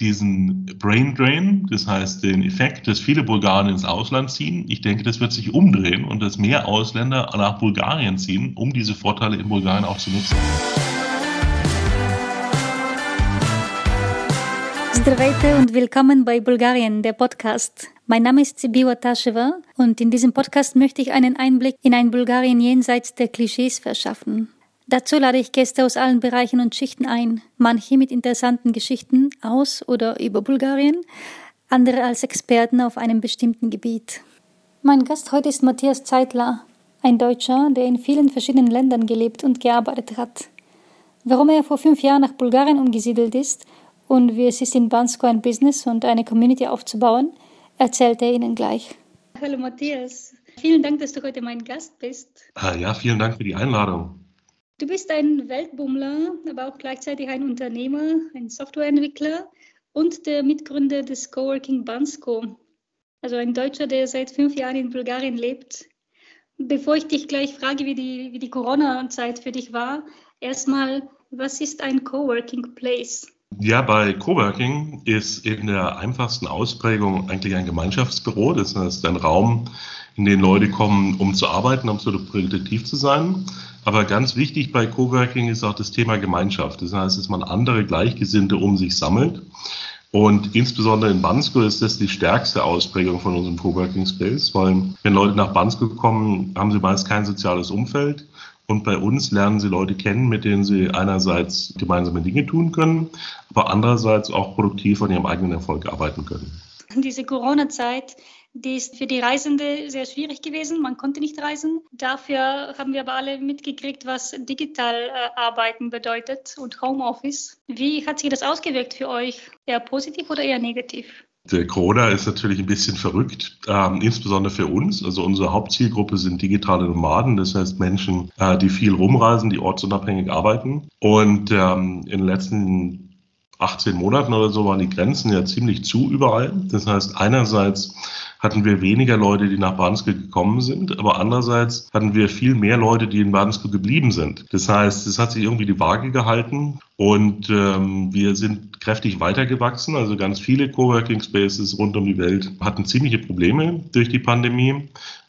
diesen Brain Drain, das heißt den Effekt, dass viele Bulgaren ins Ausland ziehen. Ich denke, das wird sich umdrehen und dass mehr Ausländer nach Bulgarien ziehen, um diese Vorteile in Bulgarien auch zu nutzen. Здравейте und willkommen bei Bulgarien, der Podcast. Mein Name ist Sibiwa Taschewa und in diesem Podcast möchte ich einen Einblick in ein Bulgarien jenseits der Klischees verschaffen. Dazu lade ich Gäste aus allen Bereichen und Schichten ein, manche mit interessanten Geschichten aus oder über Bulgarien, andere als Experten auf einem bestimmten Gebiet. Mein Gast heute ist Matthias Zeitler, ein Deutscher, der in vielen verschiedenen Ländern gelebt und gearbeitet hat. Warum er vor fünf Jahren nach Bulgarien umgesiedelt ist und wie es ist, in Bansko ein Business und eine Community aufzubauen, erzählt er Ihnen gleich. Hallo Matthias, vielen Dank, dass du heute mein Gast bist. Ah, ja, vielen Dank für die Einladung. Du bist ein Weltbummler, aber auch gleichzeitig ein Unternehmer, ein Softwareentwickler und der Mitgründer des Coworking Bansko. Also ein Deutscher, der seit fünf Jahren in Bulgarien lebt. Bevor ich dich gleich frage, wie die, wie die Corona-Zeit für dich war, erstmal, was ist ein Coworking Place? Ja, bei Coworking ist in der einfachsten Ausprägung eigentlich ein Gemeinschaftsbüro. Das heißt ein Raum, in den Leute kommen, um zu arbeiten, um so produktiv zu sein. Aber ganz wichtig bei Coworking ist auch das Thema Gemeinschaft. Das heißt, dass man andere Gleichgesinnte um sich sammelt. Und insbesondere in Bansko ist das die stärkste Ausprägung von unserem Coworking Space, weil wenn Leute nach Bansko kommen, haben sie meist kein soziales Umfeld. Und bei uns lernen sie Leute kennen, mit denen sie einerseits gemeinsame Dinge tun können, aber andererseits auch produktiv an ihrem eigenen Erfolg arbeiten können. Diese Corona-Zeit die ist für die Reisende sehr schwierig gewesen. Man konnte nicht reisen. Dafür haben wir aber alle mitgekriegt, was digital äh, arbeiten bedeutet und Homeoffice. Wie hat sich das ausgewirkt für euch? Eher positiv oder eher negativ? Der Corona ist natürlich ein bisschen verrückt, ähm, insbesondere für uns. Also unsere Hauptzielgruppe sind digitale Nomaden, das heißt Menschen, äh, die viel rumreisen, die ortsunabhängig arbeiten. Und ähm, in den letzten 18 Monaten oder so waren die Grenzen ja ziemlich zu überall. Das heißt, einerseits hatten wir weniger Leute, die nach Bansko gekommen sind, aber andererseits hatten wir viel mehr Leute, die in Bansko geblieben sind. Das heißt, es hat sich irgendwie die Waage gehalten und ähm, wir sind kräftig weitergewachsen. Also ganz viele Coworking Spaces rund um die Welt hatten ziemliche Probleme durch die Pandemie.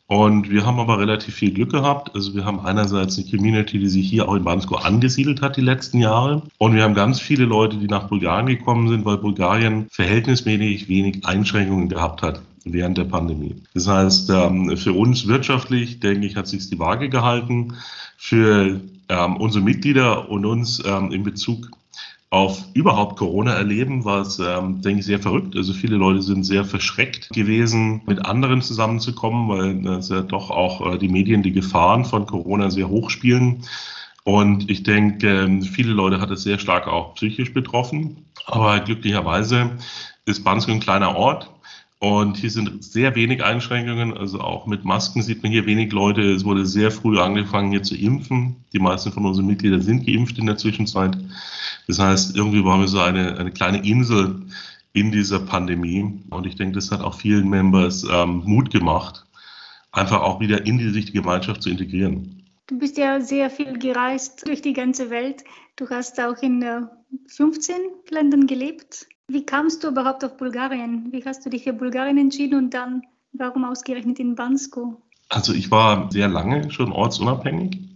Und wir haben aber relativ viel Glück gehabt. Also wir haben einerseits eine Community, die sich hier auch in Bansko angesiedelt hat die letzten Jahre. Und wir haben ganz viele Leute, die nach Bulgarien gekommen sind, weil Bulgarien verhältnismäßig wenig Einschränkungen gehabt hat während der Pandemie. Das heißt, ähm, für uns wirtschaftlich, denke ich, hat sich die Waage gehalten. Für ähm, unsere Mitglieder und uns ähm, in Bezug auf überhaupt Corona erleben, war es, ähm, denke ich, sehr verrückt. Also viele Leute sind sehr verschreckt gewesen, mit anderen zusammenzukommen, weil das ja doch auch äh, die Medien die Gefahren von Corona sehr hoch spielen. Und ich denke, viele Leute hat es sehr stark auch psychisch betroffen. Aber glücklicherweise ist Bansko ein kleiner Ort. Und hier sind sehr wenig Einschränkungen, also auch mit Masken sieht man hier wenig Leute. Es wurde sehr früh angefangen, hier zu impfen. Die meisten von unseren Mitgliedern sind geimpft in der Zwischenzeit. Das heißt, irgendwie waren wir so eine, eine kleine Insel in dieser Pandemie. Und ich denke, das hat auch vielen Members ähm, Mut gemacht, einfach auch wieder in die richtige Gemeinschaft zu integrieren. Du bist ja sehr viel gereist durch die ganze Welt. Du hast auch in 15 äh, Ländern gelebt. Wie kamst du überhaupt auf Bulgarien? Wie hast du dich für Bulgarien entschieden und dann warum ausgerechnet in Bansko? Also ich war sehr lange schon ortsunabhängig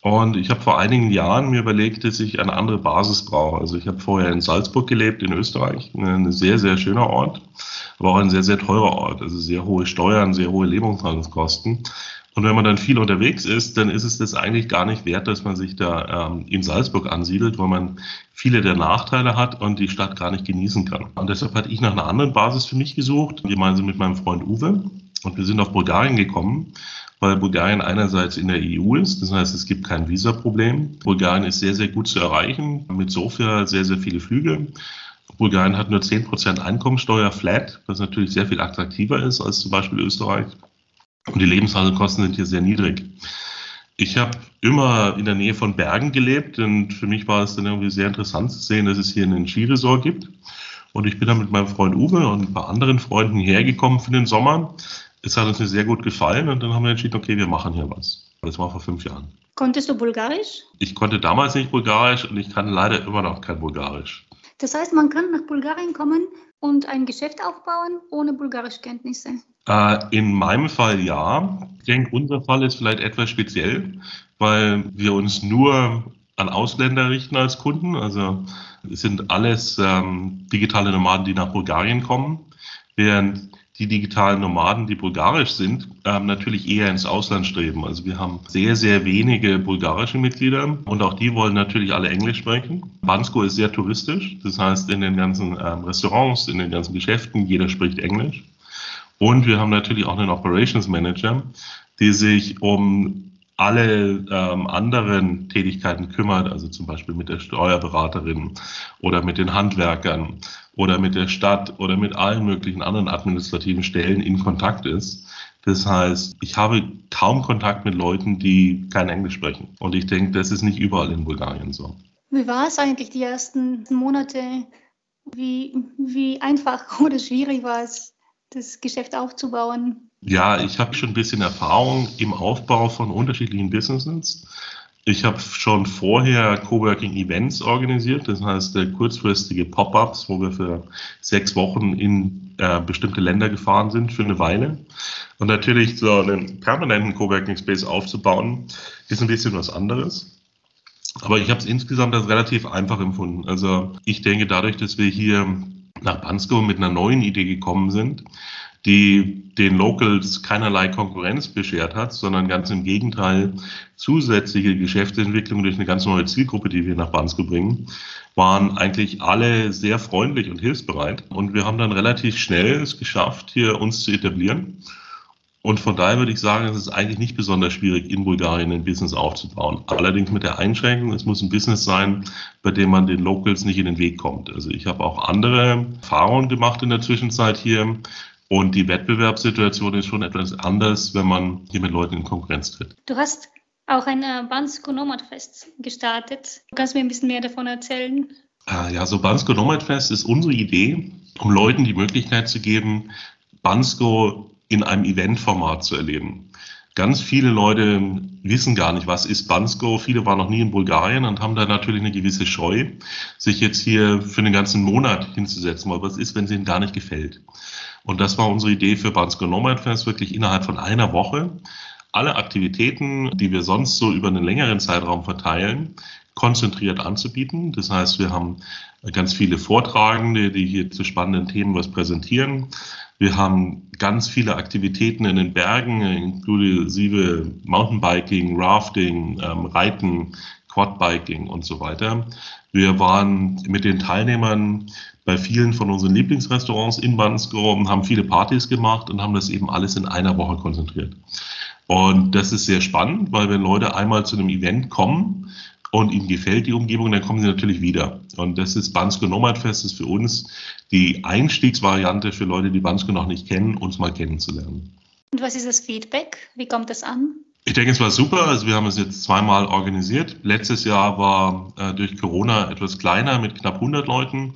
und ich habe vor einigen Jahren mir überlegt, dass ich eine andere Basis brauche. Also ich habe vorher in Salzburg gelebt, in Österreich, ein sehr, sehr schöner Ort, aber auch ein sehr, sehr teurer Ort. Also sehr hohe Steuern, sehr hohe Lebenshaltungskosten. Und wenn man dann viel unterwegs ist, dann ist es das eigentlich gar nicht wert, dass man sich da ähm, in Salzburg ansiedelt, weil man viele der Nachteile hat und die Stadt gar nicht genießen kann. Und deshalb hatte ich nach einer anderen Basis für mich gesucht, gemeinsam mit meinem Freund Uwe. Und wir sind auf Bulgarien gekommen, weil Bulgarien einerseits in der EU ist, das heißt, es gibt kein Visaproblem. Bulgarien ist sehr, sehr gut zu erreichen, mit Sofia sehr, sehr viele Flüge. Bulgarien hat nur 10% Einkommensteuer flat, was natürlich sehr viel attraktiver ist als zum Beispiel Österreich. Und die Lebenshaltungskosten sind hier sehr niedrig. Ich habe immer in der Nähe von Bergen gelebt und für mich war es dann irgendwie sehr interessant zu sehen, dass es hier einen Skiresort gibt. Und ich bin dann mit meinem Freund Uwe und ein paar anderen Freunden hergekommen für den Sommer. Es hat uns sehr gut gefallen und dann haben wir entschieden, okay, wir machen hier was. Das war vor fünf Jahren. Konntest du Bulgarisch? Ich konnte damals nicht Bulgarisch und ich kann leider immer noch kein Bulgarisch. Das heißt, man kann nach Bulgarien kommen und ein Geschäft aufbauen ohne Bulgarischkenntnisse. Äh, in meinem Fall ja. Ich denke, unser Fall ist vielleicht etwas speziell, weil wir uns nur an Ausländer richten als Kunden. Also es sind alles ähm, digitale Nomaden, die nach Bulgarien kommen, während die digitalen Nomaden, die bulgarisch sind, ähm, natürlich eher ins Ausland streben. Also wir haben sehr, sehr wenige bulgarische Mitglieder und auch die wollen natürlich alle Englisch sprechen. Bansko ist sehr touristisch, das heißt in den ganzen ähm, Restaurants, in den ganzen Geschäften, jeder spricht Englisch. Und wir haben natürlich auch einen Operations Manager, die sich um alle ähm, anderen Tätigkeiten kümmert, also zum Beispiel mit der Steuerberaterin oder mit den Handwerkern oder mit der Stadt oder mit allen möglichen anderen administrativen Stellen in Kontakt ist. Das heißt, ich habe kaum Kontakt mit Leuten, die kein Englisch sprechen. Und ich denke, das ist nicht überall in Bulgarien so. Wie war es eigentlich die ersten Monate? Wie, wie einfach oder schwierig war es, das Geschäft aufzubauen? Ja, ich habe schon ein bisschen Erfahrung im Aufbau von unterschiedlichen Businesses. Ich habe schon vorher Coworking Events organisiert, das heißt äh, kurzfristige Pop-ups, wo wir für sechs Wochen in äh, bestimmte Länder gefahren sind für eine Weile. Und natürlich so einen permanenten Coworking Space aufzubauen, ist ein bisschen was anderes. Aber ich habe es insgesamt als relativ einfach empfunden. Also ich denke, dadurch, dass wir hier nach Bansko mit einer neuen Idee gekommen sind, die den Locals keinerlei Konkurrenz beschert hat, sondern ganz im Gegenteil zusätzliche Geschäftsentwicklung durch eine ganz neue Zielgruppe, die wir nach Bansko bringen, waren eigentlich alle sehr freundlich und hilfsbereit. Und wir haben dann relativ schnell es geschafft, hier uns zu etablieren. Und von daher würde ich sagen, es ist eigentlich nicht besonders schwierig, in Bulgarien ein Business aufzubauen. Allerdings mit der Einschränkung, es muss ein Business sein, bei dem man den Locals nicht in den Weg kommt. Also ich habe auch andere Erfahrungen gemacht in der Zwischenzeit hier, und die Wettbewerbssituation ist schon etwas anders, wenn man hier mit Leuten in Konkurrenz tritt. Du hast auch ein äh, Bansko Nomad Fest gestartet. Kannst du mir ein bisschen mehr davon erzählen? Ah, ja, so Bansko Nomad Fest ist unsere Idee, um Leuten die Möglichkeit zu geben, Bansko in einem Eventformat zu erleben. Ganz viele Leute wissen gar nicht, was ist Bansko. Viele waren noch nie in Bulgarien und haben da natürlich eine gewisse Scheu, sich jetzt hier für einen ganzen Monat hinzusetzen, weil was ist, wenn es ihnen gar nicht gefällt. Und das war unsere Idee für Bansko Nomad Fest, wirklich innerhalb von einer Woche alle Aktivitäten, die wir sonst so über einen längeren Zeitraum verteilen, konzentriert anzubieten. Das heißt, wir haben ganz viele Vortragende, die hier zu spannenden Themen was präsentieren. Wir haben ganz viele Aktivitäten in den Bergen, inklusive Mountainbiking, Rafting, ähm, Reiten, Quadbiking und so weiter. Wir waren mit den Teilnehmern bei vielen von unseren Lieblingsrestaurants in Bansko haben viele Partys gemacht und haben das eben alles in einer Woche konzentriert. Und das ist sehr spannend, weil wenn Leute einmal zu einem Event kommen und ihnen gefällt die Umgebung, dann kommen sie natürlich wieder. Und das ist Bansko Nomad Fest, ist für uns die Einstiegsvariante für Leute, die Bansko noch nicht kennen, uns mal kennenzulernen. Und was ist das Feedback? Wie kommt das an? Ich denke, es war super. Also wir haben es jetzt zweimal organisiert. Letztes Jahr war äh, durch Corona etwas kleiner mit knapp 100 Leuten.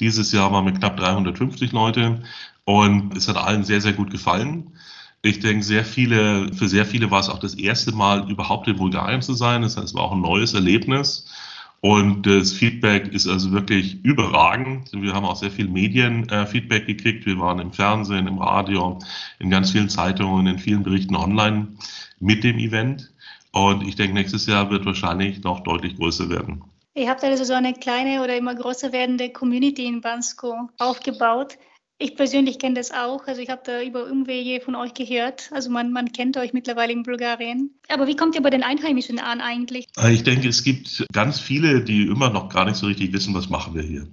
Dieses Jahr war mit knapp 350 Leute. Und es hat allen sehr, sehr gut gefallen. Ich denke, sehr viele, für sehr viele war es auch das erste Mal überhaupt in Bulgarien zu sein. Das heißt, es war auch ein neues Erlebnis. Und das Feedback ist also wirklich überragend. Wir haben auch sehr viel Medienfeedback gekriegt. Wir waren im Fernsehen, im Radio, in ganz vielen Zeitungen, in vielen Berichten online mit dem Event. Und ich denke, nächstes Jahr wird wahrscheinlich noch deutlich größer werden. Ihr habt also so eine kleine oder immer größer werdende Community in Bansko aufgebaut. Ich persönlich kenne das auch. Also ich habe da über Umwege von euch gehört. Also man, man kennt euch mittlerweile in Bulgarien. Aber wie kommt ihr bei den Einheimischen an eigentlich? Äh, ich denke, es gibt ganz viele, die immer noch gar nicht so richtig wissen, was machen wir hier.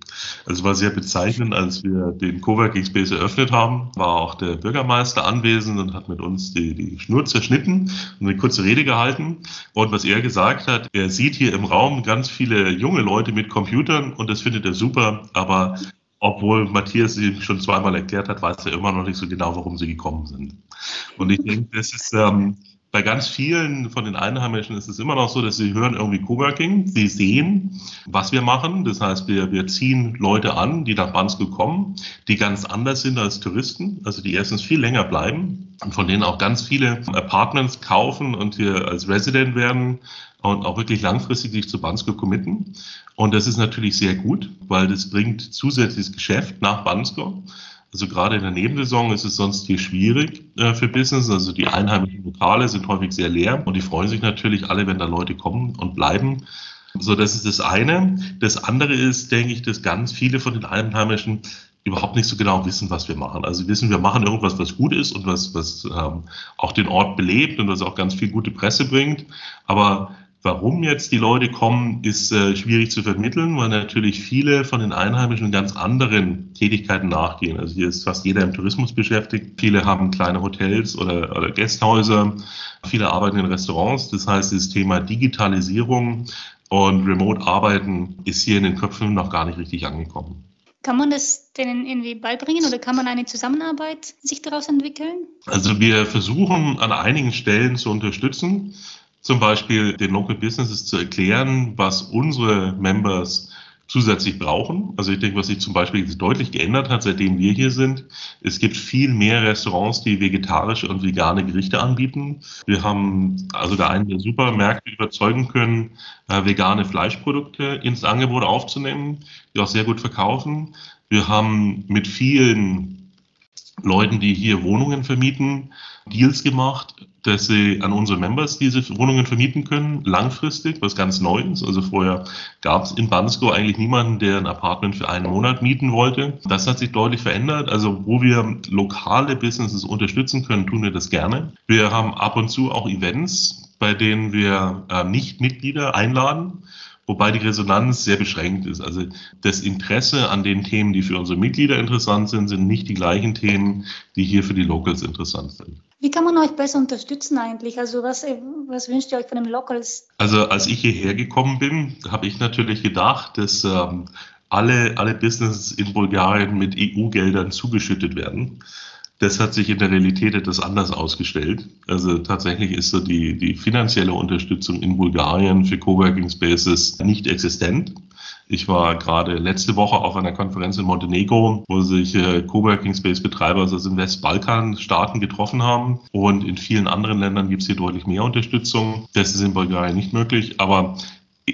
Also es war sehr bezeichnend, als wir den Coworking Space eröffnet haben, war auch der Bürgermeister anwesend und hat mit uns die, die Schnur zerschnitten und eine kurze Rede gehalten. Und was er gesagt hat, er sieht hier im Raum ganz viele junge Leute mit Computern und das findet er super, aber obwohl Matthias sie schon zweimal erklärt hat, weiß er immer noch nicht so genau, warum sie gekommen sind. Und ich denke, das ist ähm, bei ganz vielen von den Einheimischen ist es immer noch so, dass sie hören irgendwie Coworking, sie sehen, was wir machen. Das heißt, wir, wir ziehen Leute an, die nach Bansko kommen, die ganz anders sind als Touristen, also die erstens viel länger bleiben und von denen auch ganz viele Apartments kaufen und hier als Resident werden und auch wirklich langfristig sich zu Bansko committen. Und das ist natürlich sehr gut, weil das bringt zusätzliches Geschäft nach Bansko. Also gerade in der Nebensaison ist es sonst hier schwierig äh, für Business. Also die einheimischen Lokale sind häufig sehr leer und die freuen sich natürlich alle, wenn da Leute kommen und bleiben. So, das ist das eine. Das andere ist, denke ich, dass ganz viele von den Einheimischen überhaupt nicht so genau wissen, was wir machen. Also wissen, wir machen irgendwas, was gut ist und was, was ähm, auch den Ort belebt und was auch ganz viel gute Presse bringt. Aber Warum jetzt die Leute kommen, ist äh, schwierig zu vermitteln, weil natürlich viele von den Einheimischen ganz anderen Tätigkeiten nachgehen. Also hier ist fast jeder im Tourismus beschäftigt. Viele haben kleine Hotels oder, oder Gästhäuser. Viele arbeiten in Restaurants. Das heißt, das Thema Digitalisierung und Remote-Arbeiten ist hier in den Köpfen noch gar nicht richtig angekommen. Kann man das denen irgendwie beibringen oder kann man eine Zusammenarbeit sich daraus entwickeln? Also wir versuchen an einigen Stellen zu unterstützen zum Beispiel den Local Businesses zu erklären, was unsere Members zusätzlich brauchen. Also ich denke, was sich zum Beispiel deutlich geändert hat, seitdem wir hier sind. Es gibt viel mehr Restaurants, die vegetarische und vegane Gerichte anbieten. Wir haben also da einen der Supermärkte überzeugen können, äh, vegane Fleischprodukte ins Angebot aufzunehmen, die auch sehr gut verkaufen. Wir haben mit vielen Leuten, die hier Wohnungen vermieten, Deals gemacht, dass sie an unsere Members diese Wohnungen vermieten können, langfristig, was ganz neu ist. Also vorher gab es in Bansko eigentlich niemanden, der ein Apartment für einen Monat mieten wollte. Das hat sich deutlich verändert. Also wo wir lokale Businesses unterstützen können, tun wir das gerne. Wir haben ab und zu auch Events, bei denen wir äh, Nicht-Mitglieder einladen wobei die Resonanz sehr beschränkt ist. Also das Interesse an den Themen, die für unsere Mitglieder interessant sind, sind nicht die gleichen Themen, die hier für die Locals interessant sind. Wie kann man euch besser unterstützen eigentlich? Also was, was wünscht ihr euch von den Locals? Also als ich hierher gekommen bin, habe ich natürlich gedacht, dass ähm, alle, alle Businesses in Bulgarien mit EU-Geldern zugeschüttet werden. Das hat sich in der Realität etwas anders ausgestellt. Also tatsächlich ist so die, die finanzielle Unterstützung in Bulgarien für Coworking Spaces nicht existent. Ich war gerade letzte Woche auf einer Konferenz in Montenegro, wo sich äh, Coworking Space Betreiber aus den Westbalkan-Staaten getroffen haben. Und in vielen anderen Ländern gibt es hier deutlich mehr Unterstützung. Das ist in Bulgarien nicht möglich. Aber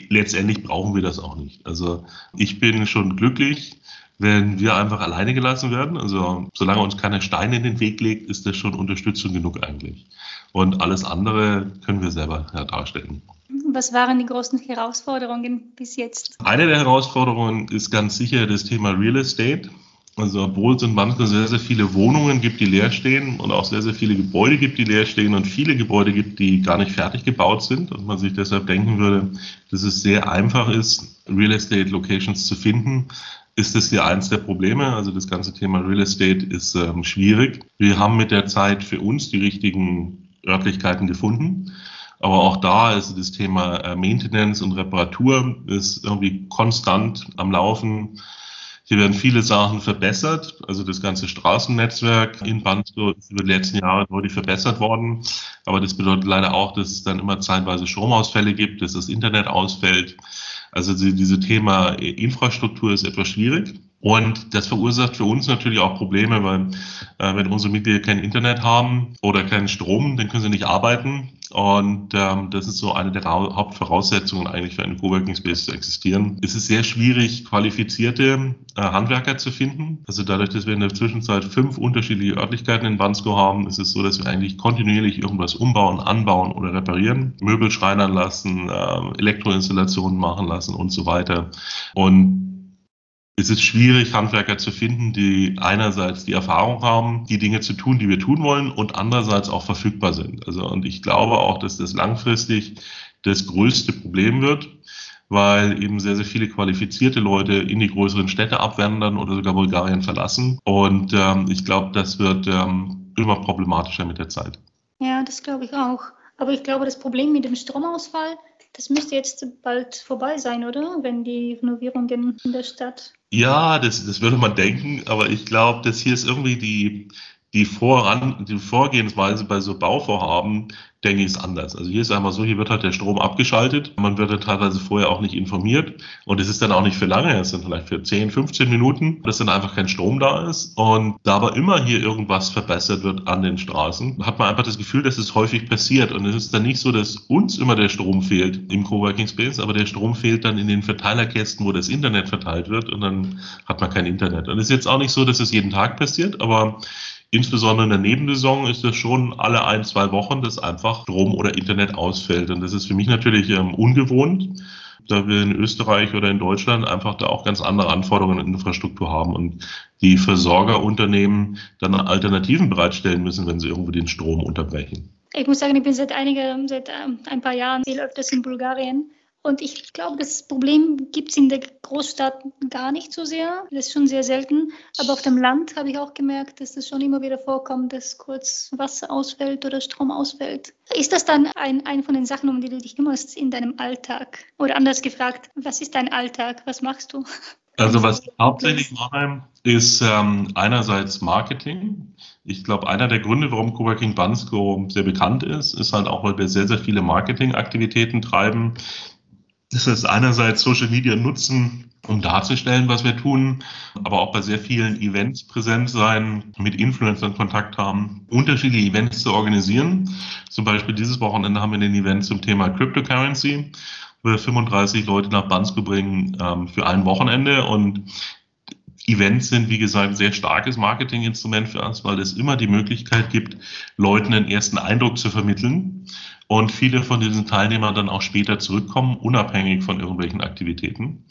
letztendlich brauchen wir das auch nicht. Also ich bin schon glücklich, wenn wir einfach alleine gelassen werden. Also solange uns keiner Stein in den Weg legt, ist das schon Unterstützung genug eigentlich. Und alles andere können wir selber ja, darstellen. Was waren die großen Herausforderungen bis jetzt? Eine der Herausforderungen ist ganz sicher das Thema Real Estate. Also obwohl es in manchmal sehr, sehr viele Wohnungen gibt, die leer stehen und auch sehr, sehr viele Gebäude gibt, die leer stehen und viele Gebäude gibt, die gar nicht fertig gebaut sind und man sich deshalb denken würde, dass es sehr einfach ist, Real Estate Locations zu finden, ist das hier eins der Probleme. Also das ganze Thema Real Estate ist ähm, schwierig. Wir haben mit der Zeit für uns die richtigen Örtlichkeiten gefunden. Aber auch da ist das Thema äh, Maintenance und Reparatur ist irgendwie konstant am Laufen. Hier werden viele Sachen verbessert. Also das ganze Straßennetzwerk in Bansko ist über die letzten Jahre deutlich verbessert worden. Aber das bedeutet leider auch, dass es dann immer zeitweise Stromausfälle gibt, dass das Internet ausfällt. Also diese Thema Infrastruktur ist etwas schwierig. Und das verursacht für uns natürlich auch Probleme, weil äh, wenn unsere Mitglieder kein Internet haben oder keinen Strom, dann können sie nicht arbeiten. Und ähm, das ist so eine der Hauptvoraussetzungen eigentlich für einen Coworking Space zu existieren. Es ist sehr schwierig, qualifizierte äh, Handwerker zu finden. Also dadurch, dass wir in der Zwischenzeit fünf unterschiedliche Örtlichkeiten in Bansko haben, ist es so, dass wir eigentlich kontinuierlich irgendwas umbauen, anbauen oder reparieren, Möbel schreinern lassen, äh, Elektroinstallationen machen lassen und so weiter. Und es ist schwierig, Handwerker zu finden, die einerseits die Erfahrung haben, die Dinge zu tun, die wir tun wollen, und andererseits auch verfügbar sind. Also, und ich glaube auch, dass das langfristig das größte Problem wird, weil eben sehr, sehr viele qualifizierte Leute in die größeren Städte abwandern oder sogar Bulgarien verlassen. Und ähm, ich glaube, das wird ähm, immer problematischer mit der Zeit. Ja, das glaube ich auch. Aber ich glaube, das Problem mit dem Stromausfall, das müsste jetzt bald vorbei sein, oder? Wenn die Renovierungen in der Stadt ja, das, das würde man denken, aber ich glaube, dass hier ist irgendwie die, die, Voran, die Vorgehensweise bei so Bauvorhaben, denke ich, ist anders. Also hier ist einmal so, hier wird halt der Strom abgeschaltet. Man wird teilweise vorher auch nicht informiert. Und es ist dann auch nicht für lange, es sind vielleicht für 10, 15 Minuten, dass dann einfach kein Strom da ist. Und da aber immer hier irgendwas verbessert wird an den Straßen, hat man einfach das Gefühl, dass es häufig passiert. Und es ist dann nicht so, dass uns immer der Strom fehlt im Coworking Space, aber der Strom fehlt dann in den Verteilerkästen, wo das Internet verteilt wird. Und dann hat man kein Internet. Und es ist jetzt auch nicht so, dass es jeden Tag passiert, aber Insbesondere in der Nebensaison ist es schon alle ein, zwei Wochen, dass einfach Strom oder Internet ausfällt. Und das ist für mich natürlich ähm, ungewohnt, da wir in Österreich oder in Deutschland einfach da auch ganz andere Anforderungen an Infrastruktur haben und die Versorgerunternehmen dann Alternativen bereitstellen müssen, wenn sie irgendwo den Strom unterbrechen. Ich muss sagen, ich bin seit einige, seit ähm, ein paar Jahren viel öfters in Bulgarien und ich glaube, das Problem gibt es in der Großstadt gar nicht so sehr. Das ist schon sehr selten. Aber auf dem Land habe ich auch gemerkt, dass es schon immer wieder vorkommt, dass kurz Wasser ausfällt oder Strom ausfällt. Ist das dann ein, ein von den Sachen, um die du dich kümmerst in deinem Alltag? Oder anders gefragt, was ist dein Alltag? Was machst du? Also was ich hauptsächlich mache, ist ähm, einerseits Marketing. Ich glaube, einer der Gründe, warum Coworking Bansko sehr bekannt ist, ist halt auch, weil wir sehr, sehr viele Marketingaktivitäten treiben. Das heißt, einerseits Social Media nutzen, um darzustellen, was wir tun, aber auch bei sehr vielen Events präsent sein, mit Influencern Kontakt haben, unterschiedliche Events zu organisieren. Zum Beispiel dieses Wochenende haben wir ein Event zum Thema Cryptocurrency, wo wir 35 Leute nach Bansko bringen ähm, für ein Wochenende und Events sind, wie gesagt, ein sehr starkes Marketinginstrument für uns, weil es immer die Möglichkeit gibt, Leuten einen ersten Eindruck zu vermitteln und viele von diesen Teilnehmern dann auch später zurückkommen, unabhängig von irgendwelchen Aktivitäten.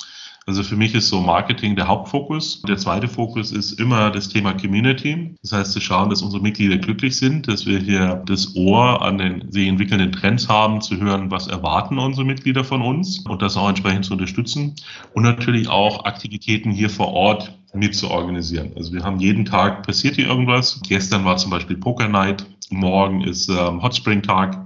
Also für mich ist so Marketing der Hauptfokus. Der zweite Fokus ist immer das Thema Community. Das heißt, zu schauen, dass unsere Mitglieder glücklich sind, dass wir hier das Ohr an den sich entwickelnden Trends haben, zu hören, was erwarten unsere Mitglieder von uns und das auch entsprechend zu unterstützen. Und natürlich auch Aktivitäten hier vor Ort mit zu organisieren. Also wir haben jeden Tag passiert hier irgendwas. Gestern war zum Beispiel Poker Night. Morgen ist ähm, Hot Spring Tag.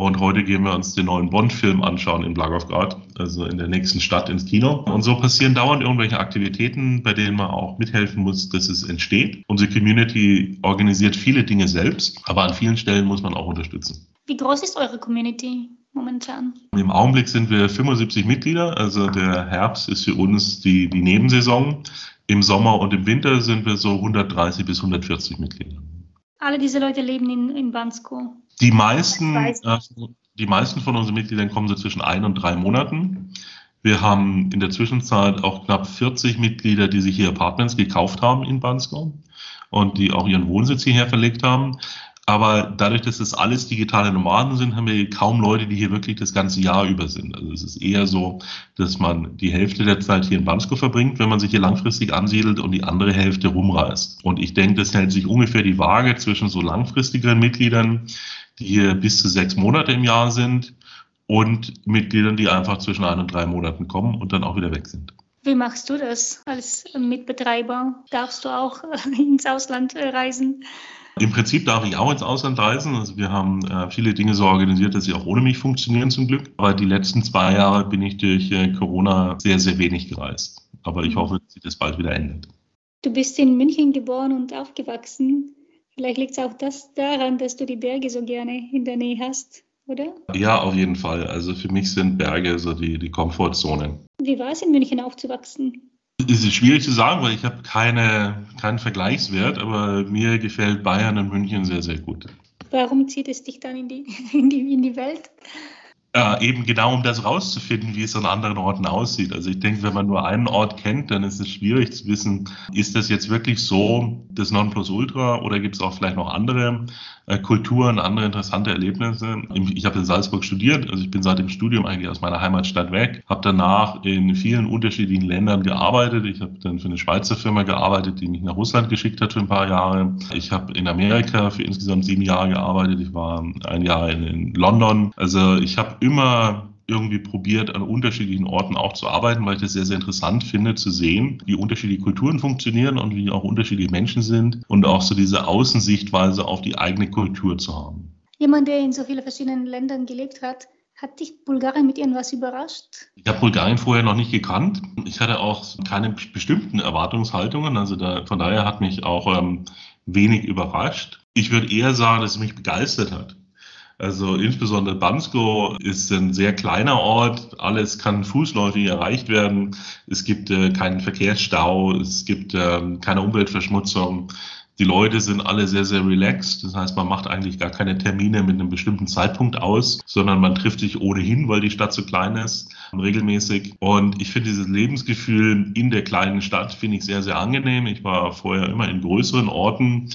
Und heute gehen wir uns den neuen Bond-Film anschauen in Blagovgrad, also in der nächsten Stadt ins Kino. Und so passieren dauernd irgendwelche Aktivitäten, bei denen man auch mithelfen muss, dass es entsteht. Unsere Community organisiert viele Dinge selbst, aber an vielen Stellen muss man auch unterstützen. Wie groß ist eure Community? momentan? Im Augenblick sind wir 75 Mitglieder. Also der Herbst ist für uns die, die Nebensaison. Im Sommer und im Winter sind wir so 130 bis 140 Mitglieder. Alle diese Leute leben in, in Bansko. Die meisten, äh, die meisten von unseren Mitgliedern kommen so zwischen ein und drei Monaten. Wir haben in der Zwischenzeit auch knapp 40 Mitglieder, die sich hier Apartments gekauft haben in Bansko und die auch ihren Wohnsitz hierher verlegt haben. Aber dadurch, dass es alles digitale Nomaden sind, haben wir kaum Leute, die hier wirklich das ganze Jahr über sind. Also es ist eher so, dass man die Hälfte der Zeit hier in Bansko verbringt, wenn man sich hier langfristig ansiedelt und die andere Hälfte rumreist. Und ich denke, das hält sich ungefähr die Waage zwischen so langfristigeren Mitgliedern, die hier bis zu sechs Monate im Jahr sind, und Mitgliedern, die einfach zwischen ein und drei Monaten kommen und dann auch wieder weg sind. Wie machst du das als Mitbetreiber? Darfst du auch ins Ausland reisen? Im Prinzip darf ich auch ins Ausland reisen. Also wir haben äh, viele Dinge so organisiert, dass sie auch ohne mich funktionieren zum Glück. Aber die letzten zwei Jahre bin ich durch äh, Corona sehr, sehr wenig gereist. Aber ich hoffe, dass sich das bald wieder ändert. Du bist in München geboren und aufgewachsen. Vielleicht liegt es auch das daran, dass du die Berge so gerne in der Nähe hast, oder? Ja, auf jeden Fall. Also für mich sind Berge so die, die Komfortzone. Wie war es in München aufzuwachsen? Es ist schwierig zu sagen, weil ich habe keine, keinen Vergleichswert, aber mir gefällt Bayern und München sehr, sehr gut. Warum zieht es dich dann in die, in die, in die Welt? Äh, eben genau, um das rauszufinden, wie es an anderen Orten aussieht. Also ich denke, wenn man nur einen Ort kennt, dann ist es schwierig zu wissen, ist das jetzt wirklich so das Nonplusultra oder gibt es auch vielleicht noch andere äh, Kulturen, andere interessante Erlebnisse. Ich habe in Salzburg studiert, also ich bin seit dem Studium eigentlich aus meiner Heimatstadt weg, habe danach in vielen unterschiedlichen Ländern gearbeitet. Ich habe dann für eine Schweizer Firma gearbeitet, die mich nach Russland geschickt hat für ein paar Jahre. Ich habe in Amerika für insgesamt sieben Jahre gearbeitet. Ich war ein Jahr in, in London. Also ich habe immer irgendwie probiert, an unterschiedlichen Orten auch zu arbeiten, weil ich das sehr, sehr interessant finde, zu sehen, wie unterschiedliche Kulturen funktionieren und wie auch unterschiedliche Menschen sind und auch so diese Außensichtweise auf die eigene Kultur zu haben. Jemand, der in so vielen verschiedenen Ländern gelebt hat, Hat dich Bulgarien mit irgendwas überrascht? Ich habe Bulgarien vorher noch nicht gekannt. Ich hatte auch keine bestimmten Erwartungshaltungen. Also da, von daher hat mich auch ähm, wenig überrascht. Ich würde eher sagen, dass es mich begeistert hat. Also insbesondere Bansko ist ein sehr kleiner Ort. Alles kann fußläufig erreicht werden. Es gibt äh, keinen Verkehrsstau. Es gibt äh, keine Umweltverschmutzung. Die Leute sind alle sehr, sehr relaxed. Das heißt, man macht eigentlich gar keine Termine mit einem bestimmten Zeitpunkt aus, sondern man trifft sich ohnehin, weil die Stadt so klein ist, regelmäßig. Und ich finde dieses Lebensgefühl in der kleinen Stadt finde ich sehr, sehr angenehm. Ich war vorher immer in größeren Orten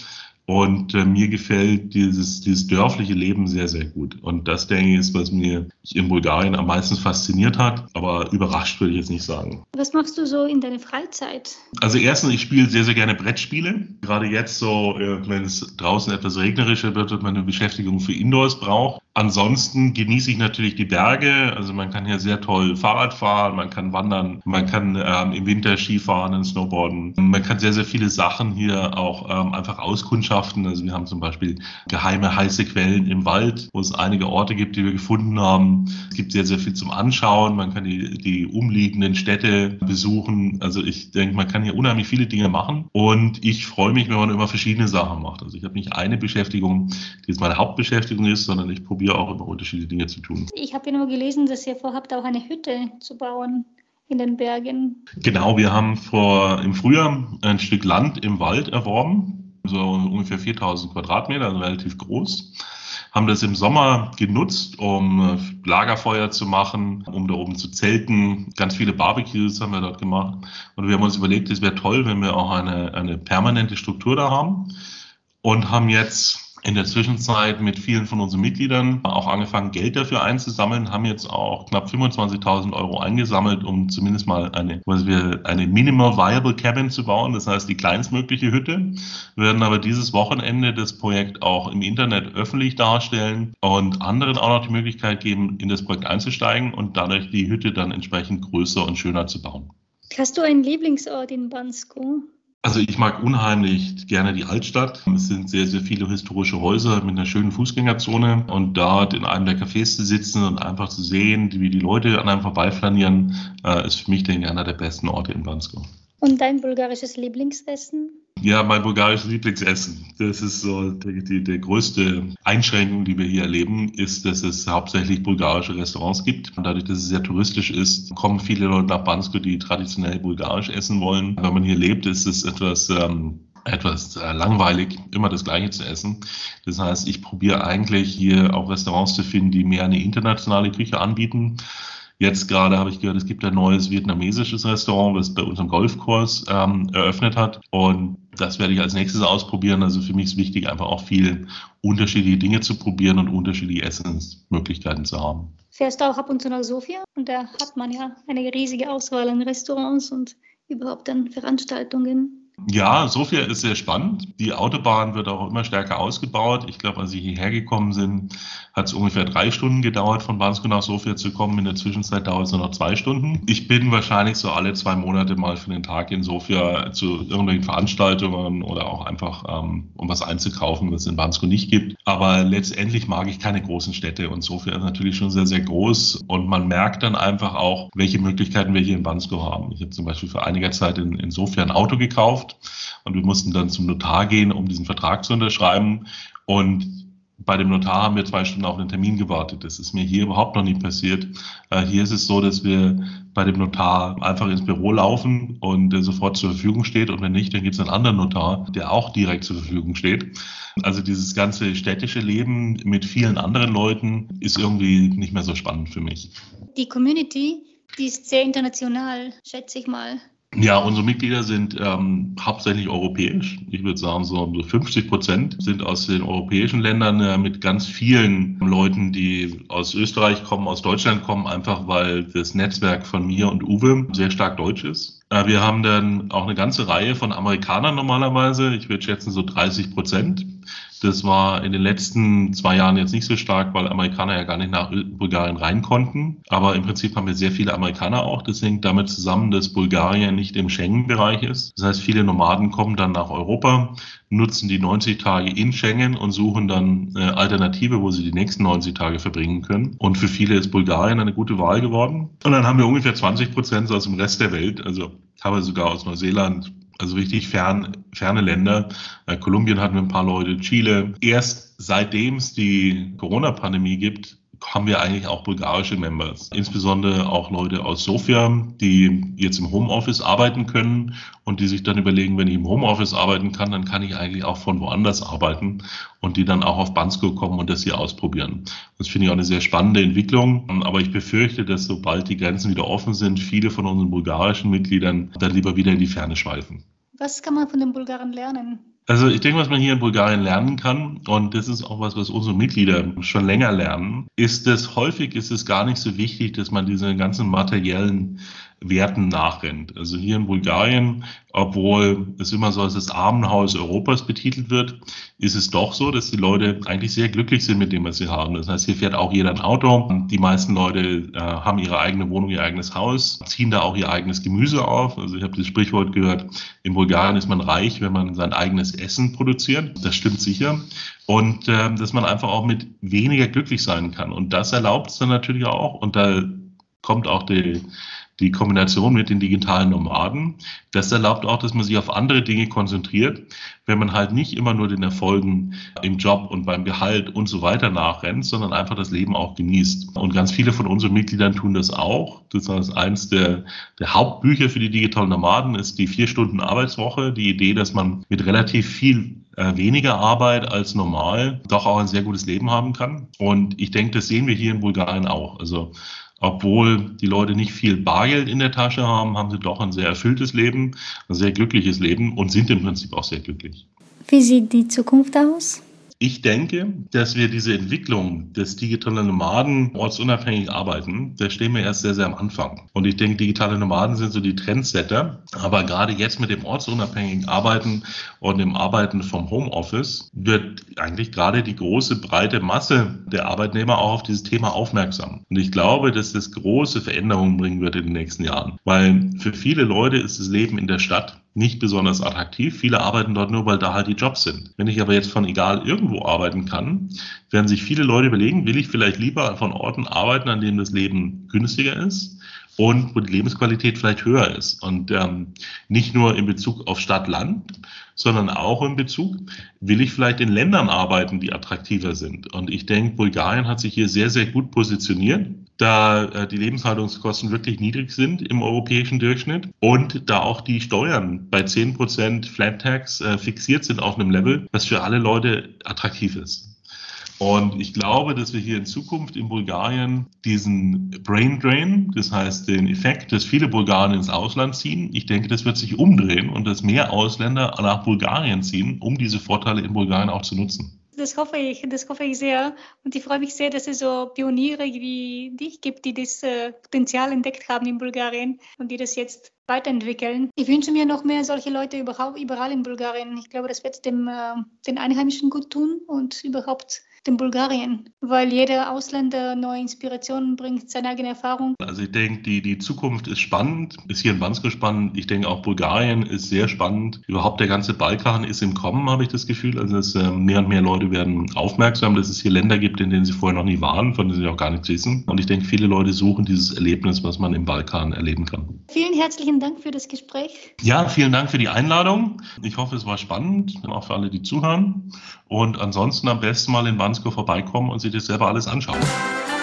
und äh, mir gefällt dieses, dieses dörfliche Leben sehr, sehr gut. Und das, denke ich, ist, was mir in Bulgarien am meisten fasziniert hat. Aber überrascht würde ich jetzt nicht sagen. Was machst du so in deiner Freizeit? Also erstens, ich spiele sehr, sehr gerne Brettspiele. Gerade jetzt so, äh, wenn es draußen etwas regnerischer wird und man eine Beschäftigung für Indoors braucht. Ansonsten genieße ich natürlich die Berge. Also man kann hier sehr toll Fahrrad fahren, man kann wandern, man kann ähm, im Winter Skifahren und Snowboarden. Man kann sehr, sehr viele Sachen hier auch ähm, einfach auskundschaften. Also wir haben zum Beispiel geheime heiße Quellen im Wald, wo es einige Orte gibt, die wir gefunden haben. Es gibt sehr, sehr viel zum Anschauen. Man kann die, die umliegenden Städte besuchen. Also ich denke, man kann hier unheimlich viele Dinge machen. Und ich freue mich, wenn man immer verschiedene Sachen macht. Also ich habe nicht eine Beschäftigung, die jetzt meine Hauptbeschäftigung ist, sondern ich probiere wir auch über unterschiedliche Dinge zu tun. Ich habe ja nur gelesen, dass ihr vorhabt, auch eine Hütte zu bauen in den Bergen. Genau, wir haben vor im Frühjahr ein Stück Land im Wald erworben, so ungefähr 4000 Quadratmeter, also relativ groß. Haben das im Sommer genutzt, um Lagerfeuer zu machen, um da oben zu zelten. Ganz viele Barbecues haben wir dort gemacht. Und wir haben uns überlegt, es wäre toll, wenn wir auch eine, eine permanente Struktur da haben. Und haben jetzt in der Zwischenzeit mit vielen von unseren Mitgliedern auch angefangen, Geld dafür einzusammeln, haben jetzt auch knapp 25.000 Euro eingesammelt, um zumindest mal eine, was wir, eine Minimal Viable Cabin zu bauen, das heißt die kleinstmögliche Hütte. Wir werden aber dieses Wochenende das Projekt auch im Internet öffentlich darstellen und anderen auch noch die Möglichkeit geben, in das Projekt einzusteigen und dadurch die Hütte dann entsprechend größer und schöner zu bauen. Hast du einen Lieblingsort in Bansko? Also ich mag unheimlich gerne die Altstadt. Es sind sehr, sehr viele historische Häuser mit einer schönen Fußgängerzone und dort in einem der Cafés zu sitzen und einfach zu sehen, wie die Leute an einem vorbeiflanieren, äh, ist für mich, denke ich, einer der besten Orte in Bansko. Und dein bulgarisches Lieblingsessen? Ja, mein bulgarisches Lieblingsessen. Das ist so die, die, die größte Einschränkung, die wir hier erleben, ist, dass es hauptsächlich bulgarische Restaurants gibt. Und dadurch, dass es sehr touristisch ist, kommen viele Leute nach Bansko, die traditionell bulgarisch essen wollen. Wenn man hier lebt, ist es etwas ähm, etwas äh, langweilig, immer das Gleiche zu essen. Das heißt, ich probiere eigentlich hier auch Restaurants zu finden, die mehr eine internationale Küche anbieten. Jetzt gerade habe ich gehört, es gibt ein neues vietnamesisches Restaurant, was bei unserem Golfkurs ähm, eröffnet hat. Und das werde ich als nächstes ausprobieren. Also für mich ist wichtig, einfach auch viel unterschiedliche Dinge zu probieren und unterschiedliche Essensmöglichkeiten zu haben. Fährst du auch ab und zu nach Sofia? Und da hat man ja eine riesige Auswahl an Restaurants und überhaupt an Veranstaltungen. Ja, Sofia ist sehr spannend. Die Autobahn wird auch immer stärker ausgebaut. Ich glaube, als sie hierher gekommen sind, hat es ungefähr drei Stunden gedauert, von Bansko nach Sofia zu kommen. In der Zwischenzeit dauert es nur noch zwei Stunden. Ich bin wahrscheinlich so alle zwei Monate mal für den Tag in Sofia zu irgendwelchen Veranstaltungen oder auch einfach, ähm, um was einzukaufen, was es in Bansko nicht gibt. Aber letztendlich mag ich keine großen Städte und Sofia ist natürlich schon sehr, sehr groß und man merkt dann einfach auch, welche Möglichkeiten wir hier in Bansko haben. Ich habe zum Beispiel für einiger Zeit in, in Sofia ein Auto gekauft gekauft und wir mussten dann zum Notar gehen, um diesen Vertrag zu unterschreiben. Und bei dem Notar haben wir zwei Stunden auf einen Termin gewartet. Das ist mir hier überhaupt noch nie passiert. Äh, hier ist es so, dass wir bei dem Notar einfach ins Büro laufen und der sofort zur Verfügung steht. Und wenn nicht, dann gibt es einen anderen Notar, der auch direkt zur Verfügung steht. Also dieses ganze städtische Leben mit vielen anderen Leuten ist irgendwie nicht mehr so spannend für mich. Die Community, die ist sehr international, schätze ich mal. Ja, unsere Mitglieder sind ähm, hauptsächlich europäisch. Ich würde sagen, so 50 Prozent sind aus den europäischen Ländern äh, mit ganz vielen Leuten, die aus Österreich kommen, aus Deutschland kommen, einfach weil das Netzwerk von mir und Uwe sehr stark deutsch ist. Äh, wir haben dann auch eine ganze Reihe von Amerikanern normalerweise. Ich würde schätzen so 30 Prozent. Das war in den letzten zwei Jahren jetzt nicht so stark, weil Amerikaner ja gar nicht nach Bulgarien rein konnten. Aber im Prinzip haben wir sehr viele Amerikaner auch. Das hängt damit zusammen, dass Bulgarien nicht im Schengen-Bereich ist. Das heißt, viele Nomaden kommen dann nach Europa, nutzen die 90 Tage in Schengen und suchen dann äh, Alternative, wo sie die nächsten 90 Tage verbringen können. Und für viele ist Bulgarien eine gute Wahl geworden. Und dann haben wir ungefähr 20 Prozent aus dem Rest der Welt, also teilweise sogar aus Neuseeland, also richtig fern, ferne Länder. Äh, Kolumbien hatten wir ein paar Leute, Chile. Erst seitdem es die Corona-Pandemie gibt, haben wir eigentlich auch bulgarische Members. Insbesondere auch Leute aus Sofia, die jetzt im Homeoffice arbeiten können und die sich dann überlegen, wenn ich im Homeoffice arbeiten kann, dann kann ich eigentlich auch von woanders arbeiten und die dann auch auf Bansko kommen und das hier ausprobieren. Das finde ich auch eine sehr spannende Entwicklung. Aber ich befürchte, dass sobald die Grenzen wieder offen sind, viele von unseren bulgarischen Mitgliedern dann lieber wieder in die Ferne schweifen. Was kann man von den Bulgaren lernen? Also ich denke, was man hier in Bulgarien lernen kann, und das ist auch was, was unsere Mitglieder schon länger lernen, ist, dass häufig ist es gar nicht so wichtig, dass man diese ganzen materiellen Werten nachrennt. Also hier in Bulgarien, obwohl es immer so als das Armenhaus Europas betitelt wird, ist es doch so, dass die Leute eigentlich sehr glücklich sind mit dem, was sie haben. Das heißt, hier fährt auch jeder ein Auto. Die meisten Leute äh, haben ihre eigene Wohnung, ihr eigenes Haus, ziehen da auch ihr eigenes Gemüse auf. Also ich habe das Sprichwort gehört, in Bulgarien ist man reich, wenn man sein eigenes Essen produziert. Das stimmt sicher. Und äh, dass man einfach auch mit weniger glücklich sein kann. Und das erlaubt es dann natürlich auch. Da kommt auch die die Kombination mit den digitalen Nomaden, das erlaubt auch, dass man sich auf andere Dinge konzentriert, wenn man halt nicht immer nur den Erfolgen im Job und beim Gehalt und so weiter nachrennt, sondern einfach das Leben auch genießt. Und ganz viele von unseren Mitgliedern tun das auch. Das heißt, eins der, der Hauptbücher für die digitalen Nomaden ist die vier Stunden Arbeitswoche. Die Idee, dass man mit relativ viel äh, weniger Arbeit als normal doch auch ein sehr gutes Leben haben kann. Und ich denke, das sehen wir hier in Bulgarien auch. Also obwohl die Leute nicht viel Bargeld in der Tasche haben, haben sie doch ein sehr erfülltes Leben, ein sehr glückliches Leben und sind im Prinzip auch sehr glücklich. Wie sieht die Zukunft aus? Ich denke, dass wir diese Entwicklung des digitalen Nomaden ortsunabhängig arbeiten, da stehen wir erst sehr, sehr am Anfang. Und ich denke, digitale Nomaden sind so die Trendsetter. Aber gerade jetzt mit dem ortsunabhängigen Arbeiten und dem Arbeiten vom Homeoffice wird eigentlich gerade die große, breite Masse der Arbeitnehmer auch auf dieses Thema aufmerksam. Und ich glaube, dass das große Veränderungen bringen wird in den nächsten Jahren. Weil für viele Leute ist das Leben in der Stadt nicht besonders attraktiv. Viele arbeiten dort nur, weil da halt die Jobs sind. Wenn ich aber jetzt von egal irgendwo arbeiten kann, werden sich viele Leute überlegen, will ich vielleicht lieber von Orten arbeiten, an denen das Leben günstiger ist und wo die Lebensqualität vielleicht höher ist. Und ähm, nicht nur in Bezug auf Stadt-Land, sondern auch in Bezug, will ich vielleicht in Ländern arbeiten, die attraktiver sind. Und ich denke, Bulgarien hat sich hier sehr, sehr gut positioniert, da äh, die Lebenshaltungskosten wirklich niedrig sind im europäischen Durchschnitt und da auch die Steuern bei 10% Flat Tax äh, fixiert sind auf einem Level, was für alle Leute attraktiv ist. Und ich glaube, dass wir hier in Zukunft in Bulgarien diesen Brain Drain, das heißt den Effekt, dass viele Bulgaren ins Ausland ziehen, ich denke, das wird sich umdrehen und dass mehr Ausländer nach Bulgarien ziehen, um diese Vorteile in Bulgarien auch zu nutzen. Das hoffe ich, das hoffe ich sehr. Und ich freue mich sehr, dass es so Pioniere wie dich gibt, die das äh, Potenzial entdeckt haben in Bulgarien und die das jetzt weiterentwickeln. Ich wünsche mir noch mehr solche Leute überhaupt überall in Bulgarien. Ich glaube, das wird dem, äh, den Einheimischen gut tun und überhaupt dem Bulgarien, weil jeder Ausländer neue Inspirationen bringt, seine eigene Erfahrung. Also ich denke, die, die Zukunft ist spannend, ist hier in Bansko spannend. Ich denke auch Bulgarien ist sehr spannend. Überhaupt der ganze Balkan ist im Kommen, habe ich das Gefühl. Also es, äh, mehr und mehr Leute werden aufmerksam, dass es hier Länder gibt, in denen sie vorher noch nie waren, von denen sie auch gar nichts wissen. Und ich denke, viele Leute suchen dieses Erlebnis, was man im Balkan erleben kann. Vielen herzlichen Dank für das Gespräch. Ja, vielen Dank für die Einladung. Ich hoffe, es war spannend, auch für alle, die zuhören. Und ansonsten am besten mal in Bansko vorbeikommen und sich das selber alles anschauen.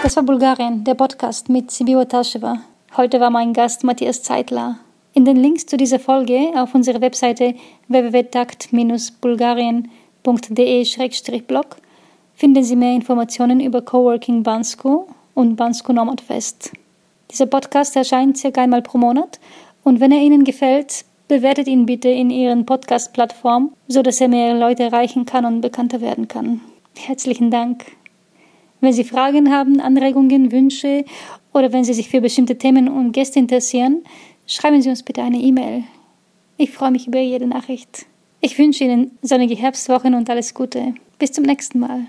Das war Bulgarien, der Podcast mit Sibiwa Tascheva. Heute war mein Gast Matthias Zeitler. In den Links zu dieser Folge auf unserer Webseite www.takt-bulgarien.de-blog finden Sie mehr Informationen über Coworking Bansko und Bansko Nomad Fest. Dieser Podcast erscheint circa einmal pro Monat und wenn er Ihnen gefällt, Bewertet ihn bitte in Ihren Podcast-Plattformen, sodass er mehr Leute erreichen kann und bekannter werden kann. Herzlichen Dank. Wenn Sie Fragen haben, Anregungen, Wünsche oder wenn Sie sich für bestimmte Themen und Gäste interessieren, schreiben Sie uns bitte eine E-Mail. Ich freue mich über jede Nachricht. Ich wünsche Ihnen sonnige Herbstwochen und alles Gute. Bis zum nächsten Mal.